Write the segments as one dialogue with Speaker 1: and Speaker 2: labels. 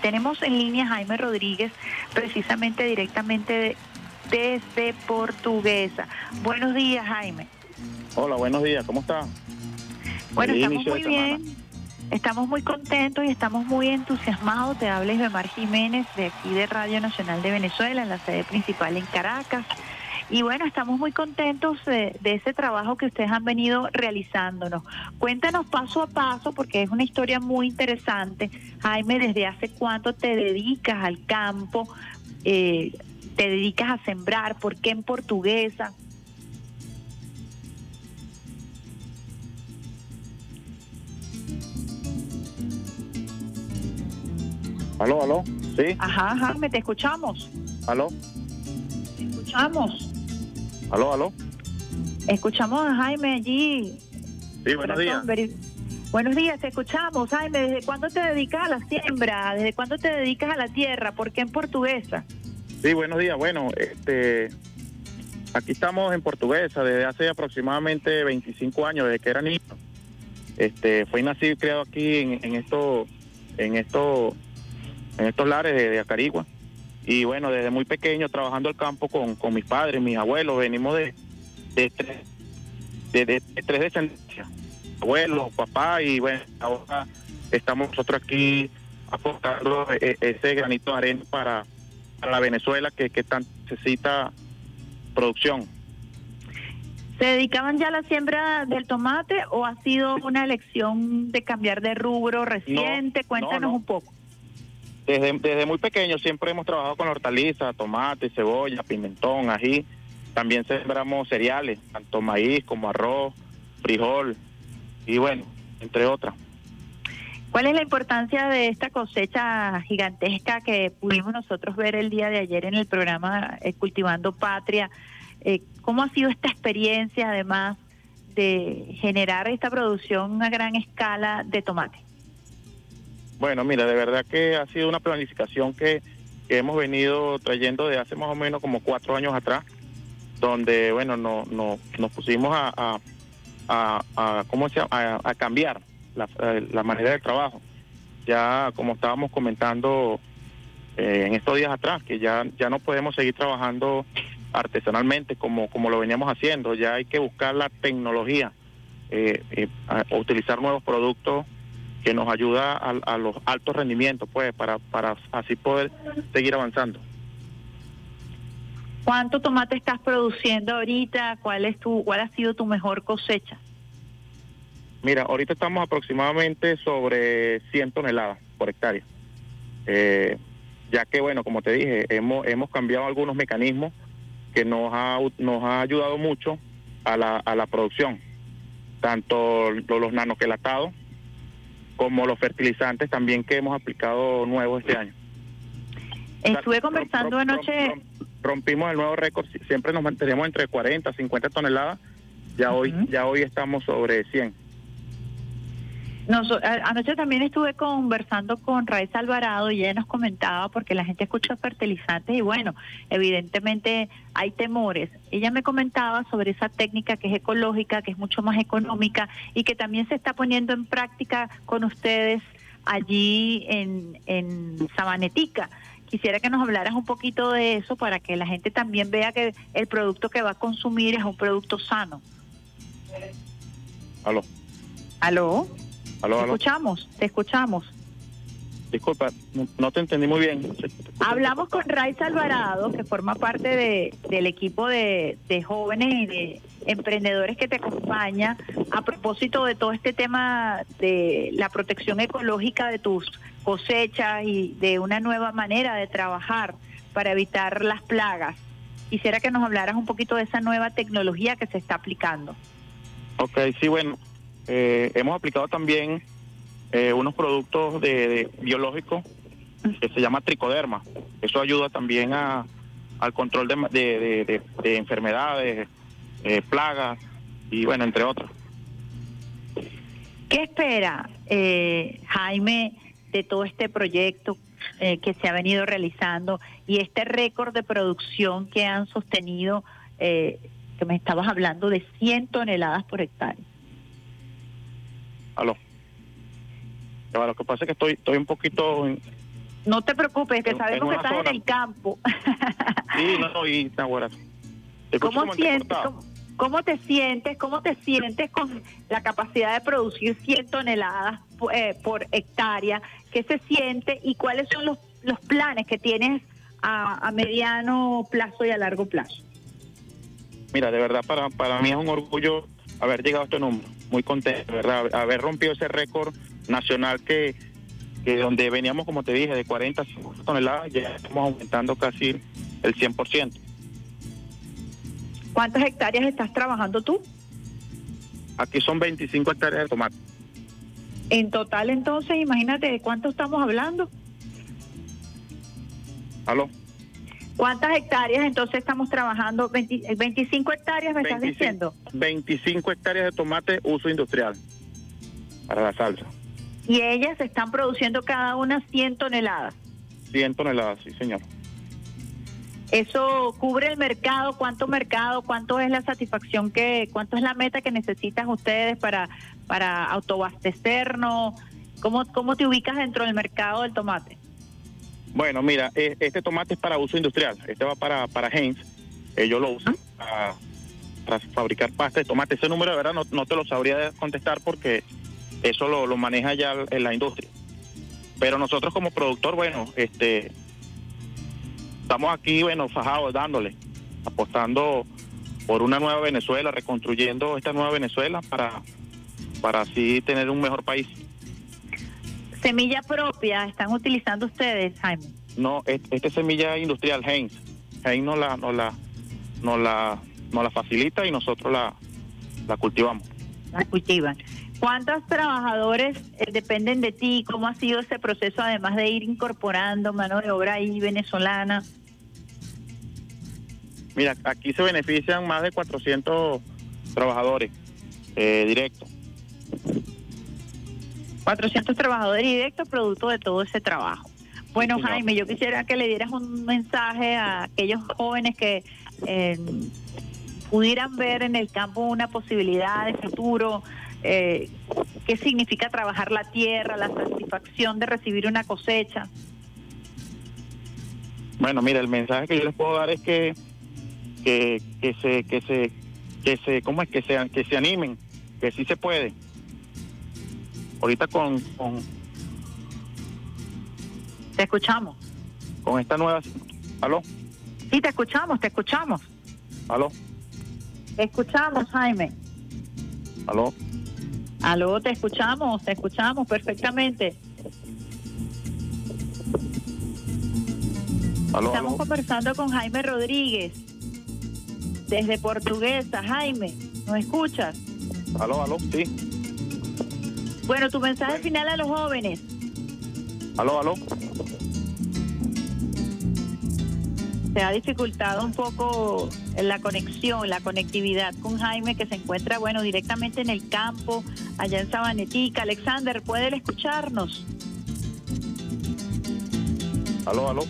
Speaker 1: tenemos en línea Jaime Rodríguez, precisamente directamente desde Portuguesa. Buenos días, Jaime.
Speaker 2: Hola, buenos días, ¿cómo está?
Speaker 1: Bueno, estamos muy bien. Estamos muy contentos y estamos muy entusiasmados. Te habla Mar Jiménez de aquí de Radio Nacional de Venezuela, en la sede principal en Caracas. Y bueno, estamos muy contentos de, ese trabajo que ustedes han venido realizándonos. Cuéntanos paso a paso, porque es una historia muy interesante. Jaime, ¿desde hace cuánto te dedicas al campo? Eh, ¿Te dedicas a sembrar? ¿Por qué en portuguesa?
Speaker 2: Aló, aló, sí.
Speaker 1: Ajá, Jaime, te escuchamos.
Speaker 2: Aló.
Speaker 1: Te escuchamos.
Speaker 2: Aló, aló.
Speaker 1: Escuchamos a Jaime allí.
Speaker 2: Sí, buenos días.
Speaker 1: Buenos días, te escuchamos, Jaime. ¿Desde cuándo te dedicas a la siembra? ¿Desde cuándo te dedicas a la tierra? ¿Por qué en portuguesa?
Speaker 2: Sí, buenos días. Bueno, este, aquí estamos en portuguesa desde hace aproximadamente 25 años, desde que era niño. Este, fue nacido y criado aquí en, en estos, en estos, en estos lares de, de Acarigua. Y bueno, desde muy pequeño trabajando el campo con, con mis padres, mis abuelos, venimos de, de, tres, tres descendencias, abuelos, papá, y bueno, ahora estamos nosotros aquí aportando e, ese granito de arena para, la Venezuela que, que tan necesita producción.
Speaker 1: ¿Se dedicaban ya a la siembra del tomate o ha sido una elección de cambiar de rubro reciente? Cuéntanos un poco.
Speaker 2: Desde, muy pequeño siempre hemos trabajado con hortalizas, tomate, cebolla, pimentón, ají. También sembramos cereales, tanto maíz como arroz, frijol y bueno, entre otras.
Speaker 1: ¿Cuál es la importancia de esta cosecha gigantesca que pudimos nosotros ver el día de ayer en el programa eh, Cultivando Patria? Eh, ¿Cómo ha sido esta experiencia además de generar esta producción a gran escala de tomate?
Speaker 2: Bueno, mira, de verdad que ha sido una planificación que, hemos venido trayendo de hace más o menos como cuatro años atrás, donde, bueno, no, no, nos pusimos a, a, a, ¿cómo se a, cambiar la, la, manera de trabajo. Ya, como estábamos comentando eh, en estos días atrás, que ya, ya no podemos seguir trabajando artesanalmente como, como lo veníamos haciendo, ya hay que buscar la tecnología, eh, eh utilizar nuevos productos que nos ayuda a, los altos rendimientos, pues, para, para así poder seguir avanzando.
Speaker 1: ¿Cuánto tomate estás produciendo ahorita? ¿Cuál es tu, cuál ha sido tu mejor cosecha?
Speaker 2: Mira, ahorita estamos aproximadamente sobre 100 toneladas por hectárea. Eh, ya que, bueno, como te dije, hemos, hemos cambiado algunos mecanismos que nos ha, nos ha ayudado mucho a la, a la producción, tanto los nanoquelatados como los fertilizantes también que hemos aplicado nuevos este año.
Speaker 1: Estuve conversando anoche.
Speaker 2: rompimos el nuevo récord, siempre nos mantenemos entre 40 50 toneladas, ya hoy ya hoy estamos sobre 100
Speaker 1: anoche también estuve conversando con Raiz Alvarado y ella nos comentaba, porque la gente escucha fertilizantes y bueno, evidentemente hay temores. Ella me comentaba sobre esa técnica que es ecológica, que es mucho más económica y que también se está poniendo en práctica con ustedes allí en, en Sabanetica. Quisiera que nos hablaras un poquito de eso para que la gente también vea que el producto que va a consumir es un producto sano.
Speaker 2: Aló.
Speaker 1: Aló. Te escuchamos, te escuchamos.
Speaker 2: Disculpa, no te entendí muy bien.
Speaker 1: Hablamos con Raiza Alvarado, que forma parte de, del equipo de, de jóvenes y de emprendedores que te acompaña a propósito de todo este tema de la protección ecológica de tus cosechas y de una nueva manera de trabajar para evitar las plagas. Quisiera que nos hablaras un poquito de esa nueva tecnología que se está aplicando.
Speaker 2: Ok, sí, bueno, eh, hemos aplicado también eh, unos productos de, biológicos que se llama tricoderma. Eso ayuda también a, al control de, de, enfermedades, eh, plagas y bueno, entre otros.
Speaker 1: ¿Qué espera Jaime de todo este proyecto que se ha venido realizando y este récord de producción que han sostenido, que me estabas hablando de 100 toneladas por hectárea?
Speaker 2: Aló. Lo que pasa es que estoy, estoy un poquito
Speaker 1: No te preocupes, que sabemos que estás en el campo.
Speaker 2: sí, no, y ahora.
Speaker 1: ¿Cómo sientes? Cómo, te sientes? ¿Cómo te sientes con la capacidad de producir 100 toneladas eh, por hectárea? ¿Qué se siente y cuáles son los, los planes que tienes a, a mediano plazo y a largo plazo?
Speaker 2: Mira, de verdad para, para mí es un orgullo haber llegado a este número. Muy contento, ¿verdad? Haber rompido ese récord nacional que, que donde veníamos, como te dije, de 40 a 50 toneladas, ya estamos aumentando casi el 100%.
Speaker 1: ¿Cuántas hectáreas estás trabajando tú?
Speaker 2: Aquí son 25 hectáreas de tomate.
Speaker 1: En total, entonces, imagínate de cuánto estamos hablando.
Speaker 2: ¿Aló?
Speaker 1: ¿Cuántas hectáreas entonces estamos trabajando? 25 hectáreas me estás diciendo.
Speaker 2: 25 hectáreas de tomate uso industrial para la salsa.
Speaker 1: Y ellas están produciendo cada una 100 toneladas.
Speaker 2: 100 toneladas, sí, señor.
Speaker 1: ¿Eso cubre el mercado? ¿Cuánto mercado? ¿Cuánto es la satisfacción que, cuánto es la meta que necesitan ustedes para, para autoabastecernos? ¿Cómo, ¿Cómo te ubicas dentro del mercado del tomate?
Speaker 2: Bueno, mira, e, este tomate es para uso industrial. Este va para, para Heinz. Ellos lo usan para, fabricar pasta de tomate. Ese número de verdad no, te lo sabría contestar porque eso lo, maneja ya en la industria. Pero nosotros como productor, bueno, este estamos aquí, bueno, fajados, dándole, apostando por una nueva Venezuela, reconstruyendo esta nueva Venezuela para, para así tener un mejor país.
Speaker 1: ¿Semilla propia están utilizando ustedes, Jaime?
Speaker 2: No, esta es semilla industrial Heinz. Heinz nos la, nos la, nos la, nos la facilita y nosotros la, la cultivamos.
Speaker 1: La cultivan. ¿Cuántos trabajadores eh, dependen de ti? ¿Cómo ha sido ese proceso, además de ir incorporando mano de obra ahí venezolana?
Speaker 2: Mira, aquí se benefician más de 400 trabajadores eh, directos.
Speaker 1: 400 trabajadores directos producto de todo ese trabajo. Bueno, Jaime, yo quisiera que le dieras un mensaje a aquellos jóvenes que eh, pudieran ver en el campo una posibilidad de futuro. Eh, ¿Qué significa trabajar la tierra, la satisfacción de recibir una cosecha?
Speaker 2: Bueno, mira, el mensaje que yo les puedo dar es que que, que se que se que se cómo es que sean que se animen, que sí se puede ahorita con,
Speaker 1: Te escuchamos.
Speaker 2: Con esta nueva... ¿Aló?
Speaker 1: Sí, te escuchamos, te escuchamos.
Speaker 2: ¿Aló?
Speaker 1: Te escuchamos, Jaime.
Speaker 2: ¿Aló?
Speaker 1: Aló, te escuchamos, te escuchamos perfectamente. Estamos conversando con Jaime Rodríguez desde Portuguesa. Jaime, ¿nos escuchas?
Speaker 2: Aló, aló, sí.
Speaker 1: Bueno, tu mensaje final a los jóvenes.
Speaker 2: Aló, aló.
Speaker 1: Se ha dificultado un poco la conexión, la conectividad con Jaime, que se encuentra, bueno, directamente en el campo, allá en Sabanetica. Alexander, ¿puede escucharnos?
Speaker 2: Aló, aló.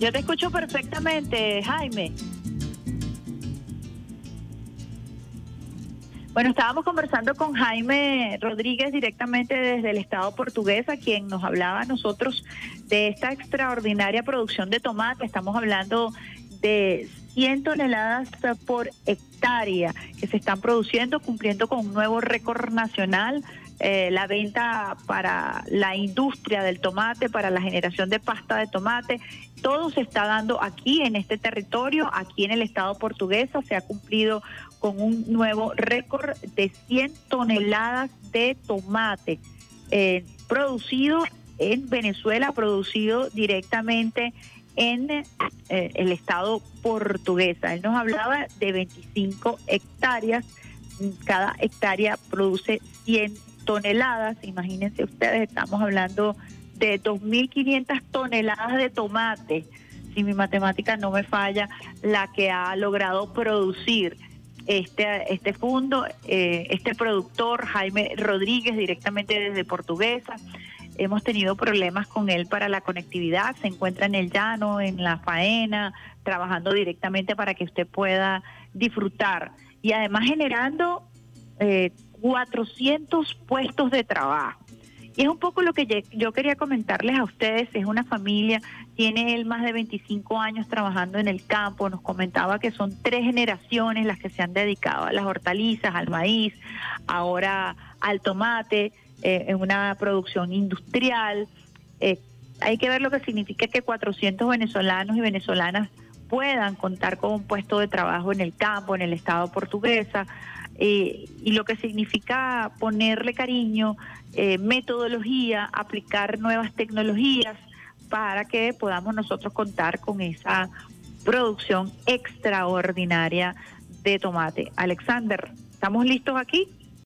Speaker 1: Yo te escucho perfectamente, Jaime. Bueno, estábamos conversando con Jaime Rodríguez directamente desde el Estado portugués, quien nos hablaba a nosotros de esta extraordinaria producción de tomate. Estamos hablando de 100 toneladas por hectárea que se están produciendo, cumpliendo con un nuevo récord nacional. Eh, la venta para la industria del tomate, para la generación de pasta de tomate, todo se está dando aquí en este territorio, aquí en el estado portuguesa, se ha cumplido con un nuevo récord de 100 toneladas de tomate eh, producido en Venezuela, producido directamente en eh, el estado portuguesa. Él nos hablaba de 25 hectáreas, cada hectárea produce 100 toneladas, imagínense ustedes, estamos hablando de 2.500 toneladas de tomate, si mi matemática no me falla, la que ha logrado producir este, este fondo, eh, este productor, Jaime Rodríguez, directamente desde Portuguesa. Hemos tenido problemas con él para la conectividad, se encuentra en el llano, en la faena, trabajando directamente para que usted pueda disfrutar y además generando eh, 400 puestos de trabajo. Y es un poco lo que yo quería comentarles a ustedes, es una familia, tiene él más de 25 años trabajando en el campo, nos comentaba que son tres generaciones las que se han dedicado a las hortalizas, al maíz, ahora al tomate, eh, en una producción industrial. Eh, hay que ver lo que significa que 400 venezolanos y venezolanas puedan contar con un puesto de trabajo en el campo, en el Estado portuguesa, eh, y lo que significa ponerle cariño, eh, metodología, aplicar nuevas tecnologías para que podamos nosotros contar con esa producción extraordinaria de tomate. Alexander, ¿estamos listos aquí?